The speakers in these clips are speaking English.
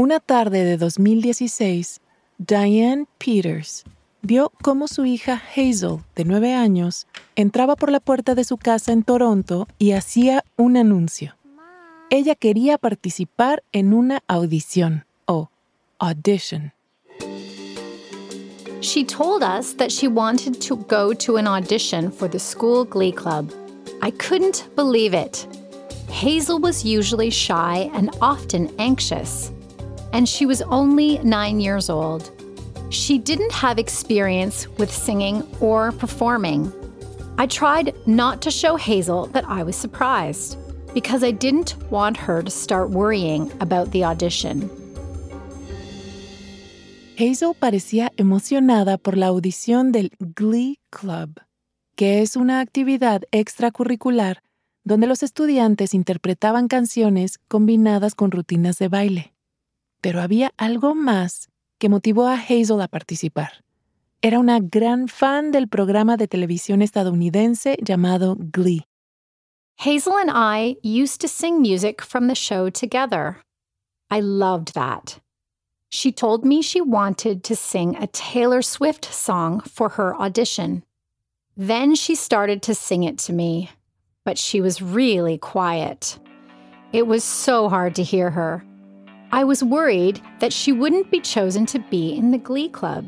Una tarde de 2016, Diane Peters vio cómo su hija Hazel, de nueve años, entraba por la puerta de su casa en Toronto y hacía un anuncio. Ella quería participar en una audición o audition. She told us that she wanted to go to an audition for the school glee club. I couldn't believe it. Hazel was usually shy and often anxious and she was only nine years old. She didn't have experience with singing or performing. I tried not to show Hazel that I was surprised because I didn't want her to start worrying about the audition. Hazel parecía emocionada por la audición del Glee Club, que es una actividad extracurricular donde los estudiantes interpretaban canciones combinadas con rutinas de baile. Pero había algo más que motivó a Hazel a participar. Era una gran fan del programa de televisión estadounidense llamado Glee. Hazel and I used to sing music from the show together. I loved that. She told me she wanted to sing a Taylor Swift song for her audition. Then she started to sing it to me, but she was really quiet. It was so hard to hear her. I was worried that she wouldn't be chosen to be in the Glee Club,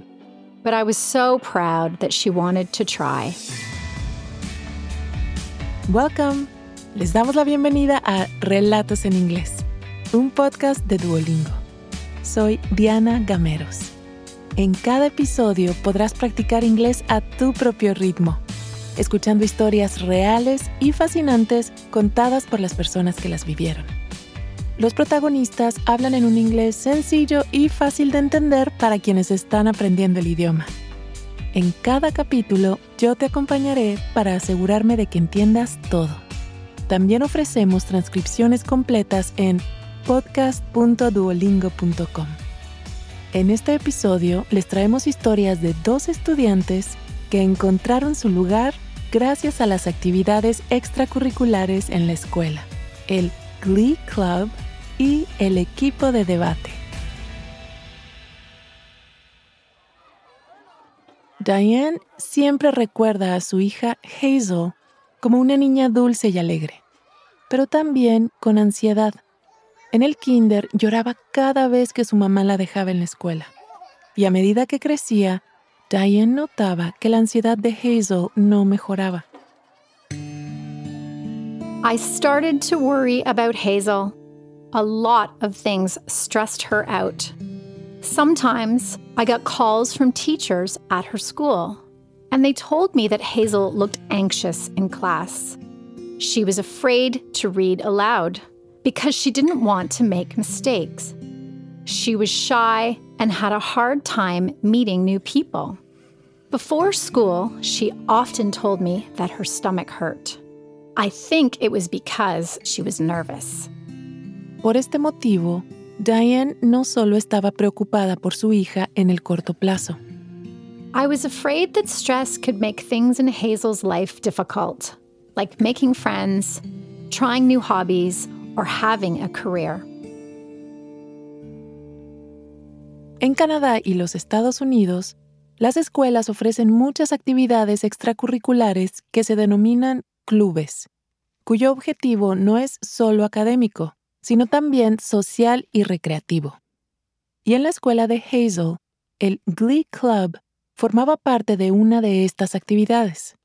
but I was so proud that she wanted to try. Welcome. Les damos la bienvenida a Relatos en Inglés, un podcast de Duolingo. Soy Diana Gameros. En cada episodio podrás practicar inglés a tu propio ritmo, escuchando historias reales y fascinantes contadas por las personas que las vivieron. Los protagonistas hablan en un inglés sencillo y fácil de entender para quienes están aprendiendo el idioma. En cada capítulo yo te acompañaré para asegurarme de que entiendas todo. También ofrecemos transcripciones completas en podcast.duolingo.com. En este episodio les traemos historias de dos estudiantes que encontraron su lugar gracias a las actividades extracurriculares en la escuela, el Glee Club el equipo de debate. Diane siempre recuerda a su hija Hazel como una niña dulce y alegre, pero también con ansiedad. En el kinder lloraba cada vez que su mamá la dejaba en la escuela. Y a medida que crecía, Diane notaba que la ansiedad de Hazel no mejoraba. I started to worry about Hazel. A lot of things stressed her out. Sometimes I got calls from teachers at her school, and they told me that Hazel looked anxious in class. She was afraid to read aloud because she didn't want to make mistakes. She was shy and had a hard time meeting new people. Before school, she often told me that her stomach hurt. I think it was because she was nervous. Por este motivo, Diane no solo estaba preocupada por su hija en el corto plazo. I was afraid that stress could make things in Hazel's life difficult, like making friends, trying new hobbies, or having a career. En Canadá y los Estados Unidos, las escuelas ofrecen muchas actividades extracurriculares que se denominan clubes, cuyo objetivo no es solo académico, sino también social y recreativo. Y en la escuela de Hazel, el Glee Club formaba parte de una de estas actividades.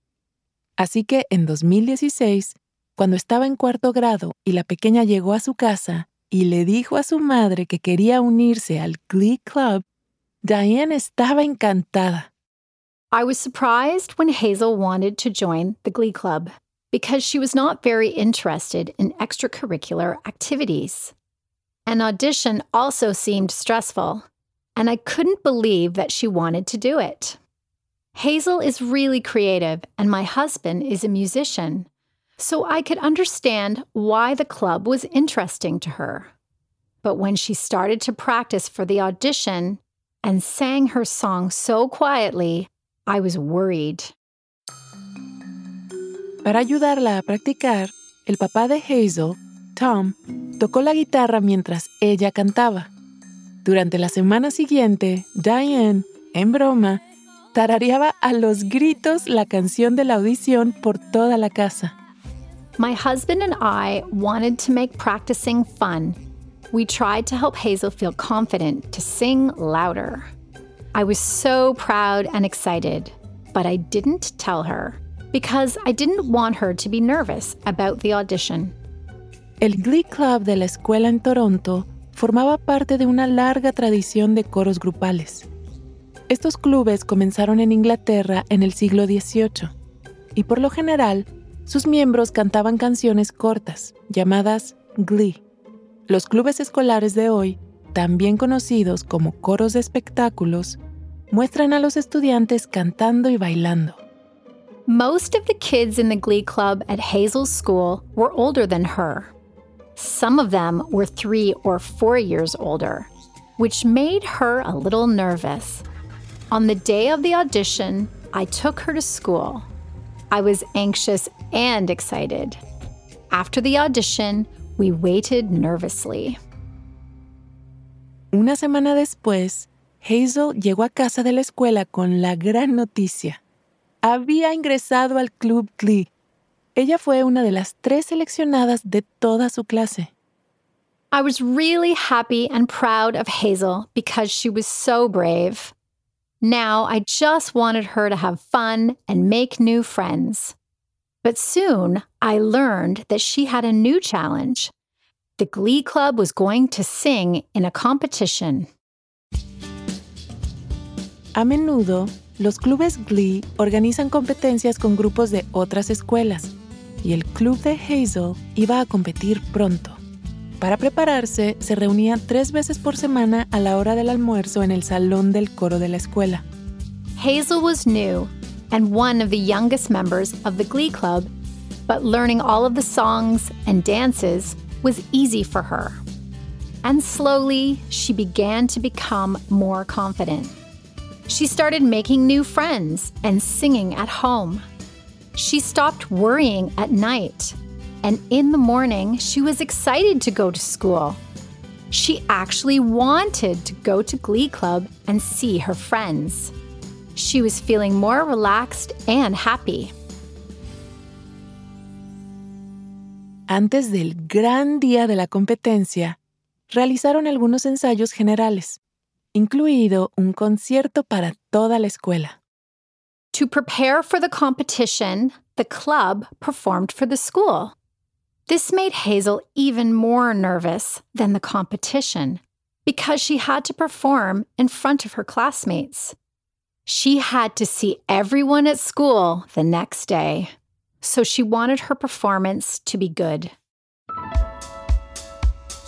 Así que en 2016, cuando estaba en cuarto grado y la pequeña llegó a su casa y le dijo a su madre que quería unirse al Glee Club, Diane estaba encantada. I was surprised when Hazel wanted to join the Glee Club. Because she was not very interested in extracurricular activities. An audition also seemed stressful, and I couldn't believe that she wanted to do it. Hazel is really creative, and my husband is a musician, so I could understand why the club was interesting to her. But when she started to practice for the audition and sang her song so quietly, I was worried. Para ayudarla a practicar, el papá de Hazel, Tom, tocó la guitarra mientras ella cantaba. Durante la semana siguiente, Diane, en broma, tarareaba a los gritos la canción de la audición por toda la casa. My husband and I wanted to make practicing fun. We tried to help Hazel feel confident to sing louder. I was so proud and excited, but I didn't tell her because I didn't want her to be nervous about the audition. El Glee Club de la escuela en Toronto formaba parte de una larga tradición de coros grupales. Estos clubes comenzaron en Inglaterra en el siglo XVIII y por lo general sus miembros cantaban canciones cortas llamadas Glee. Los clubes escolares de hoy, también conocidos como coros de espectáculos, muestran a los estudiantes cantando y bailando. Most of the kids in the Glee Club at Hazel's school were older than her. Some of them were three or four years older, which made her a little nervous. On the day of the audition, I took her to school. I was anxious and excited. After the audition, we waited nervously. Una semana después, Hazel llegó a casa de la escuela con la gran noticia. Había ingresado al Club Glee. Ella fue una de las tres seleccionadas de toda su clase. I was really happy and proud of Hazel because she was so brave. Now I just wanted her to have fun and make new friends. But soon I learned that she had a new challenge. The Glee Club was going to sing in a competition. A menudo, los clubes Glee organizan competencias con grupos de otras escuelas, y el club de Hazel iba a competir pronto. Para prepararse, se reunían tres veces por semana a la hora del almuerzo en el salón del coro de la escuela. Hazel was new and one of the youngest members of the Glee Club, but learning all of the songs and dances was easy for her. And slowly, she began to become more confident. She started making new friends and singing at home. She stopped worrying at night and in the morning, she was excited to go to school. She actually wanted to go to Glee Club and see her friends. She was feeling more relaxed and happy. Antes del gran día de la competencia, realizaron algunos ensayos generales, incluido un concierto para toda la escuela. To prepare for the competition, the club performed for the school. This made Hazel even more nervous than the competition because she had to perform in front of her classmates. She had to see everyone at school the next day, so she wanted her performance to be good.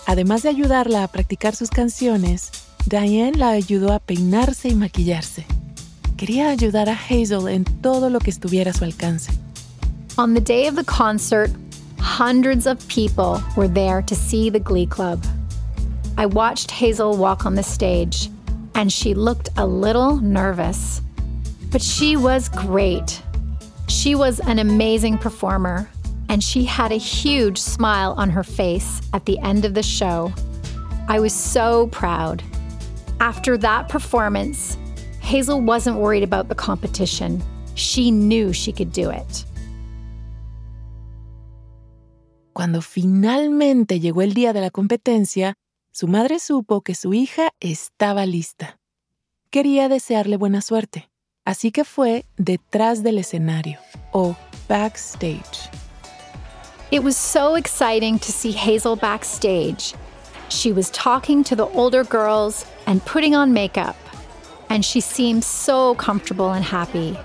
Además de ayudarla a practicar sus canciones, Diane la ayudó a peinarse y maquillarse. Quería ayudar a Hazel en todo lo que estuviera a su alcance. On the day of the concert, Hundreds of people were there to see the Glee Club. I watched Hazel walk on the stage, and she looked a little nervous. But she was great. She was an amazing performer, and she had a huge smile on her face at the end of the show. I was so proud. After that performance, Hazel wasn't worried about the competition. She knew she could do it. Cuando finalmente llegó el día de la competencia, su madre supo que su hija estaba lista. Quería desearle buena suerte, así que fue detrás del escenario, o backstage. It was so exciting to see Hazel backstage. She was talking to the older girls and putting on makeup, and she seemed so comfortable and happy.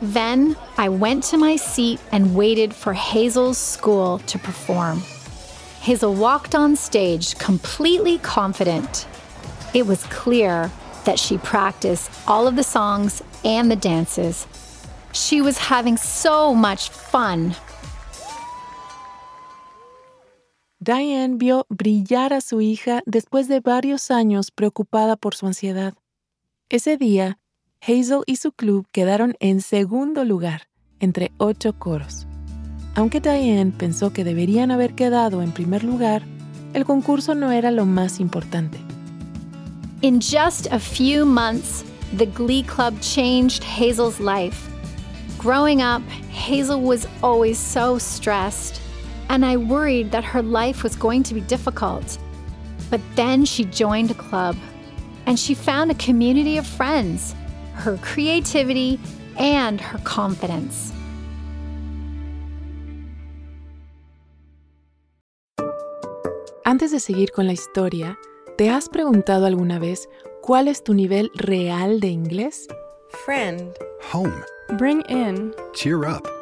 Then I went to my seat and waited for Hazel's school to perform. Hazel walked on stage completely confident. It was clear that she practiced all of the songs and the dances. She was having so much fun. Diane vio brillar a su hija después de varios años preocupada por su ansiedad. Ese día, Hazel y su club quedaron en segundo lugar entre ocho coros. Aunque Diane pensó que deberían haber quedado en primer lugar, el concurso no era lo más importante. In just a few months, the Glee Club changed Hazel's life. Growing up, Hazel was always so stressed, and I worried that her life was going to be difficult. But then she joined a club, and she found a community of friends, her creativity, and her confidence. Antes de seguir con la historia, ¿te has preguntado alguna vez cuál es tu nivel real de inglés? Friend. Home. Bring in. Cheer up.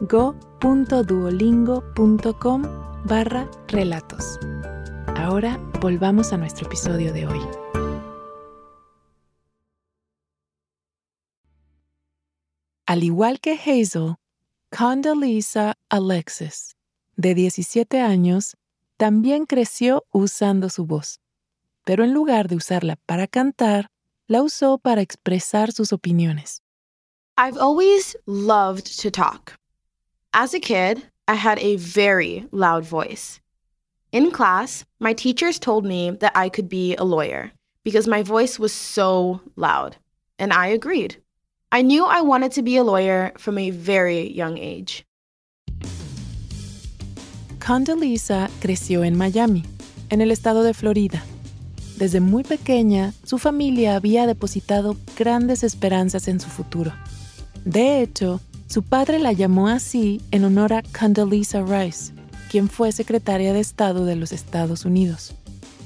go.duolingo.com barra relatos. Ahora volvamos a nuestro episodio de hoy. Al igual que Hazel, Condoleezza Alexis, de 17 años, también creció usando su voz, pero en lugar de usarla para cantar, la usó para expresar sus opiniones. I've always loved to talk. As a kid, I had a very loud voice. In class, my teachers told me that I could be a lawyer because my voice was so loud, and I agreed. I knew I wanted to be a lawyer from a very young age. Condoleezza creció en Miami, en el estado de Florida. Desde muy pequeña, su familia había depositado grandes esperanzas en su futuro. De hecho, su padre la llamó así en honor a Condoleezza Rice, quien fue secretaria de Estado de los Estados Unidos.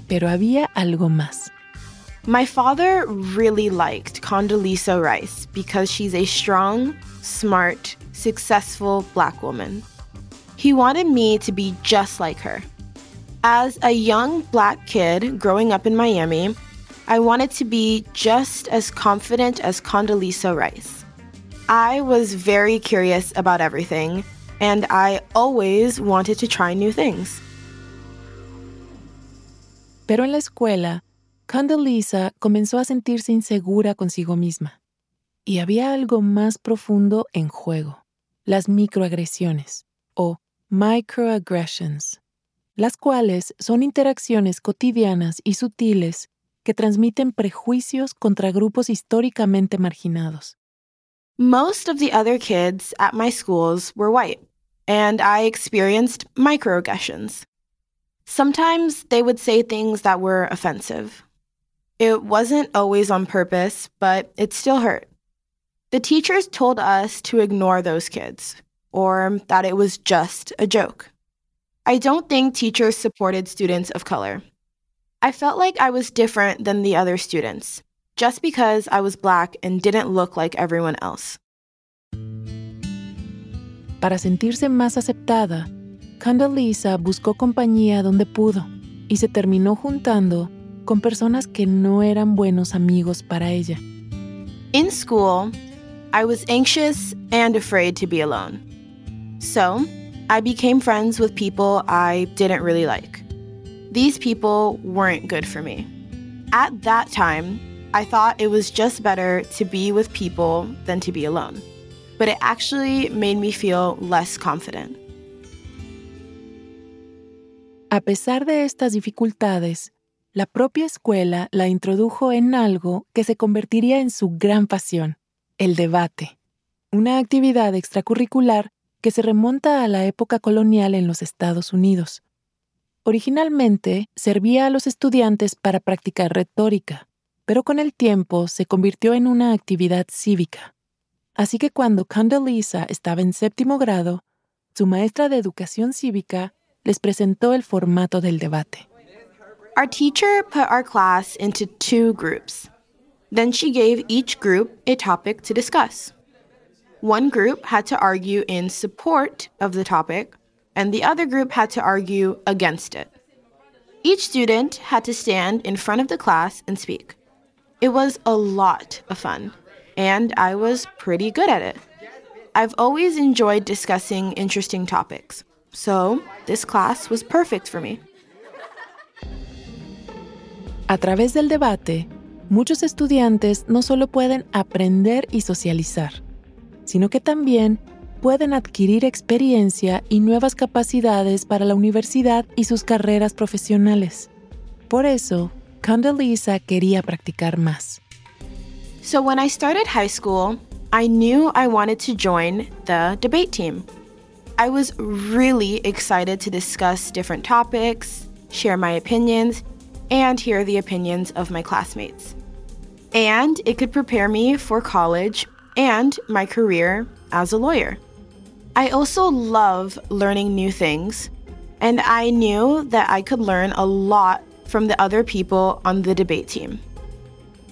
Pero había algo más. My father really liked Condoleezza Rice because she's a strong, smart, successful black woman. He wanted me to be just like her. As a young black kid growing up in Miami, I wanted to be just as confident as Condoleezza Rice. I was very curious about everything, and I always wanted to try new things. Pero en la escuela, Condoleezza comenzó a sentirse insegura consigo misma. Y había algo más profundo en juego, las microagresiones o microaggressions, las cuales son interacciones cotidianas y sutiles que transmiten prejuicios contra grupos históricamente marginados. Most of the other kids at my schools were white, and I experienced microaggressions. Sometimes they would say things that were offensive. It wasn't always on purpose, but it still hurt. The teachers told us to ignore those kids, or that it was just a joke. I don't think teachers supported students of color. I felt like I was different than the other students, just because I was black and didn't look like everyone else. Para sentirse más aceptada, Condoleezza buscó compañía donde pudo y se terminó juntando con personas que no eran buenos amigos para ella. In school, I was anxious and afraid to be alone. So, I became friends with people I didn't really like. These people weren't good for me. At that time, I thought it was just better to be with people than to be alone. But it actually made me feel less confident. A pesar de estas dificultades, la propia escuela la introdujo en algo que se convertiría en su gran pasión, el debate, una actividad extracurricular que se remonta a la época colonial en los Estados Unidos. Originalmente servía a los estudiantes para practicar retórica, pero con el tiempo se convirtió en una actividad cívica. Así que cuando Condoleezza estaba en séptimo grado, su maestra de educación cívica les presentó el formato del debate. Our teacher put our class into two groups. Then she gave each group a topic to discuss. One group had to argue in support of the topic, and the other group had to argue against it. Each student had to stand in front of the class and speak. It was a lot of fun, and I was pretty good at it. I've always enjoyed discussing interesting topics, so this class was perfect for me. A través del debate, muchos estudiantes no solo pueden aprender y socializar, sino que también pueden adquirir experiencia y nuevas capacidades para la universidad y sus carreras profesionales. Por eso, Condoleezza quería practicar más. So when I started high school, I knew I wanted to join the debate team. I was really excited to discuss different topics, share my opinions, and hear the opinions of my classmates. And it could prepare me for college and my career as a lawyer. I also love learning new things, and I knew that I could learn a lot from the other people on the debate team.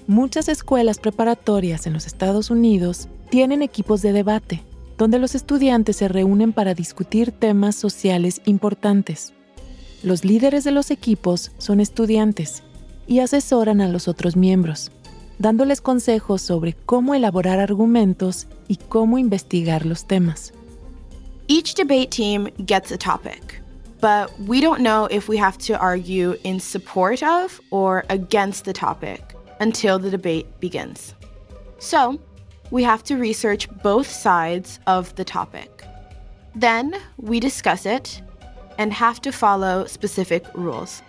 Muchas escuelas preparatorias en los Estados Unidos tienen equipos de debate, donde los estudiantes se reúnen para discutir temas sociales importantes. Los líderes de los equipos son estudiantes y asesoran a los otros miembros, dándoles consejos sobre cómo elaborar argumentos y cómo investigar los temas. Each debate team gets a topic, but we don't know if we have to argue in support of or against the topic until the debate begins. So, we have to research both sides of the topic. Then, we discuss it and have to follow specific rules.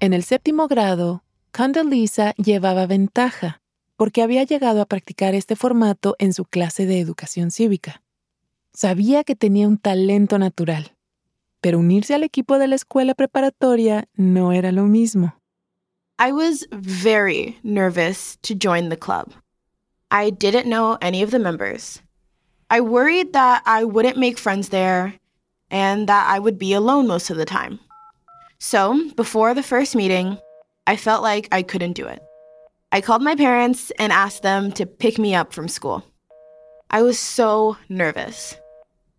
En el séptimo grado, Condoleezza llevaba ventaja porque había llegado a practicar este formato en su clase de educación cívica. Sabía que tenía un talento natural, pero unirse al equipo de la escuela preparatoria no era lo mismo. I was very nervous to join the club. I didn't know any of the members. I worried that I wouldn't make friends there and that I would be alone most of the time. So, before the first meeting, I felt like I couldn't do it. I called my parents and asked them to pick me up from school. I was so nervous.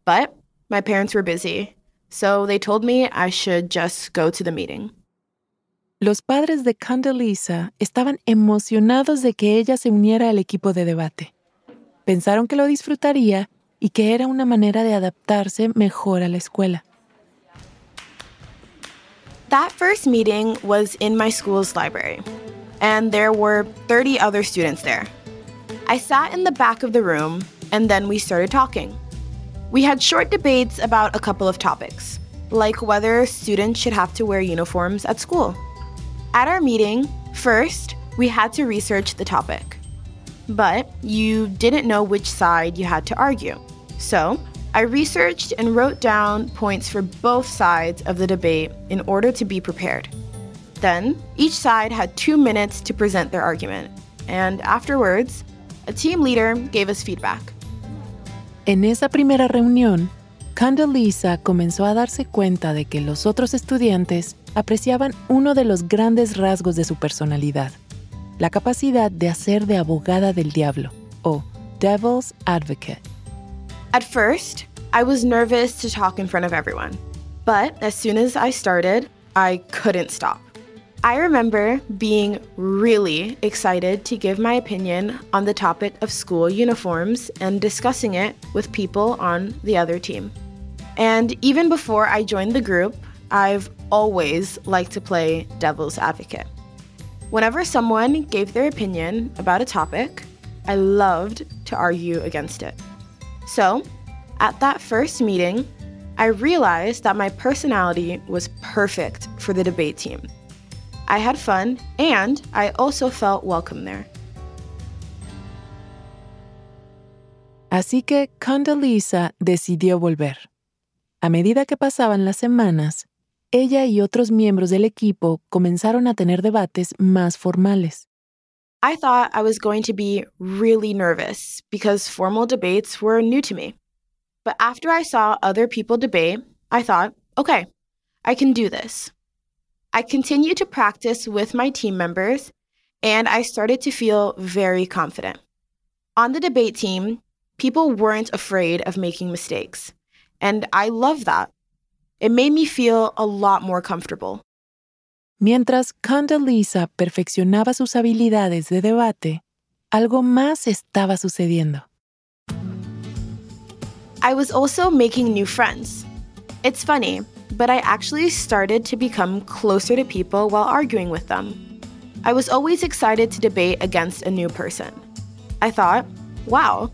But my parents were busy, so they told me I should just go to the meeting. Los padres de Condoleezza estaban emocionados de que ella se uniera al equipo de debate. Pensaron que lo disfrutaría y que era una manera de adaptarse mejor a la escuela. That first meeting was in my school's library, and there were 30 other students there. I sat in the back of the room, and then we started talking. We had short debates about a couple of topics, like whether students should have to wear uniforms at school. At our meeting, first, we had to research the topic. But you didn't know which side you had to argue. So, I researched and wrote down points for both sides of the debate in order to be prepared. Then, each side had two minutes to present their argument, and afterwards, a team leader gave us feedback. En esa primera reunión, Condoleezza comenzó a darse cuenta de que los otros estudiantes apreciaban uno de los grandes rasgos de su personalidad, la capacidad de hacer de abogada del diablo, o devil's advocate. At first, I was nervous to talk in front of everyone, but as soon as I started, I couldn't stop. I remember being really excited to give my opinion on the topic of school uniforms and discussing it with people on the other team. And even before I joined the group, I've always liked to play devil's advocate. Whenever someone gave their opinion about a topic, I loved to argue against it. So, at that first meeting, I realized that my personality was perfect for the debate team. I had fun and I also felt welcome there. Así que Condoleezza decidió volver. A medida que pasaban las semanas, ella y otros miembros del equipo comenzaron a tener debates más formales. I thought I was going to be really nervous because formal debates were new to me. But after I saw other people debate, I thought, okay, I can do this. I continued to practice with my team members, and I started to feel very confident. On the debate team, people weren't afraid of making mistakes, and I love that. It made me feel a lot more comfortable. Mientras Condoleezza perfeccionaba sus habilidades de debate, algo más estaba sucediendo. I was also making new friends. It's funny, but I actually started to become closer to people while arguing with them. I was always excited to debate against a new person. I thought, wow,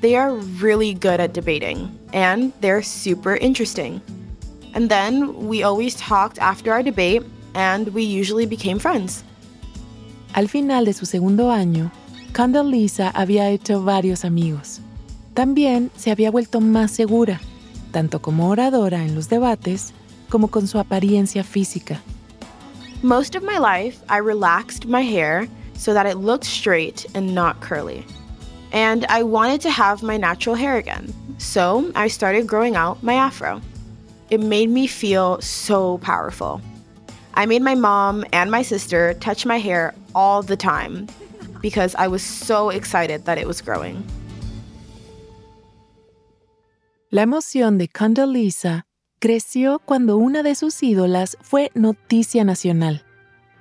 they are really good at debating, and they're super interesting. And then we always talked after our debate, and we usually became friends. Al final de su segundo año, Condoleezza había hecho varios amigos. También se había vuelto más segura, tanto como oradora en los debates como con su apariencia física. Most of my life, I relaxed my hair so that it looked straight and not curly. And I wanted to have my natural hair again, so I started growing out my afro. It made me feel so powerful. I made my mom and my sister touch my hair all the time because I was so excited that it was growing. La emoción de Condoleezza creció cuando una de sus ídolas fue noticia nacional.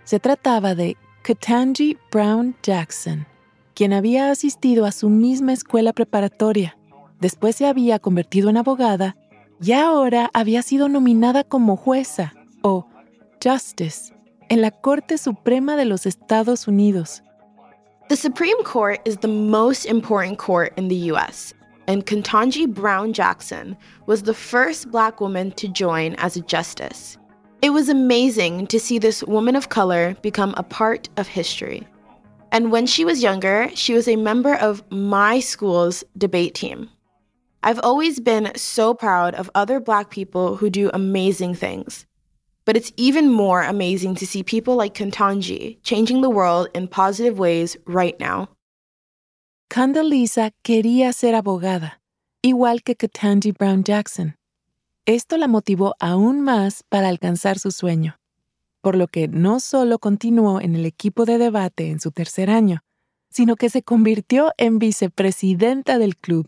Se trataba de Ketanji Brown Jackson, quien había asistido a su misma escuela preparatoria. Después se había convertido en abogada y ahora había sido nominada como jueza o justice en la Corte Suprema de los Estados Unidos. The Supreme Court is the most important court in the US, and Ketanji Brown Jackson was the first black woman to join as a justice. It was amazing to see this woman of color become a part of history. And when she was younger, she was a member of my school's debate team. I've always been so proud of other Black people who do amazing things. But it's even more amazing to see people like Ketanji changing the world in positive ways right now. Condoleezza quería ser abogada, igual que Ketanji Brown Jackson. Esto la motivó aún más para alcanzar su sueño, por lo que no solo continuó en el equipo de debate en su tercer año, sino que se convirtió en vicepresidenta del club.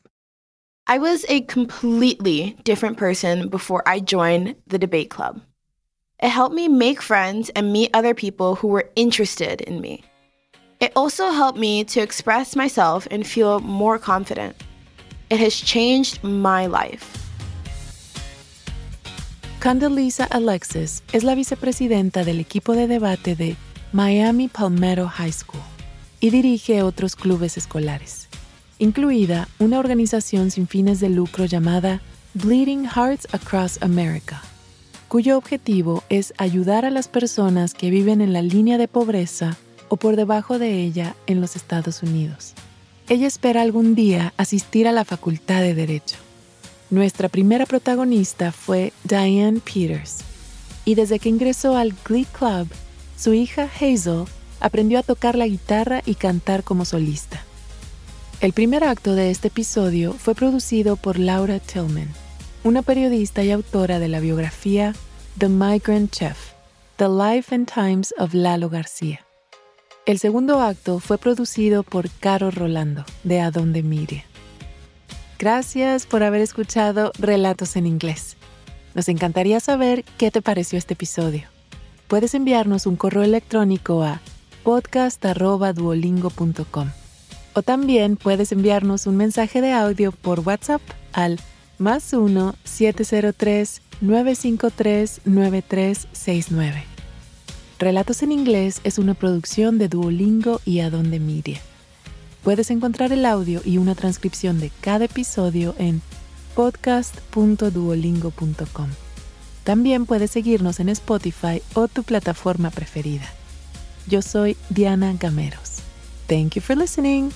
I was a completely different person before I joined the debate club. It helped me make friends and meet other people who were interested in me. It also helped me to express myself and feel more confident. It has changed my life. Condoleezza Alexis es la vicepresidenta del equipo de debate de Miami Palmetto High School y dirige otros clubes escolares, incluida una organización sin fines de lucro llamada Bleeding Hearts Across America, cuyo objetivo es ayudar a las personas que viven en la línea de pobreza o por debajo de ella en los Estados Unidos. Ella espera algún día asistir a la Facultad de Derecho. Nuestra primera protagonista fue Diane Peters, y desde que ingresó al Glee Club, su hija Hazel aprendió a tocar la guitarra y cantar como solista. El primer acto de este episodio fue producido por Laura Tillman, una periodista y autora de la biografía The Migrant Chef, The Life and Times of Lalo García. El segundo acto fue producido por Caro Rolando, de Adonde Mire. Gracias por haber escuchado Relatos en Inglés. Nos encantaría saber qué te pareció este episodio. Puedes enviarnos un correo electrónico a podcast.duolingo.com o también puedes enviarnos un mensaje de audio por WhatsApp al más 1-703-953-9369. Relatos en Inglés es una producción de Duolingo y Adonde Media. Puedes encontrar el audio y una transcripción de cada episodio en podcast.duolingo.com. También puedes seguirnos en Spotify o tu plataforma preferida. Yo soy Diana Gameros. Thank you for listening.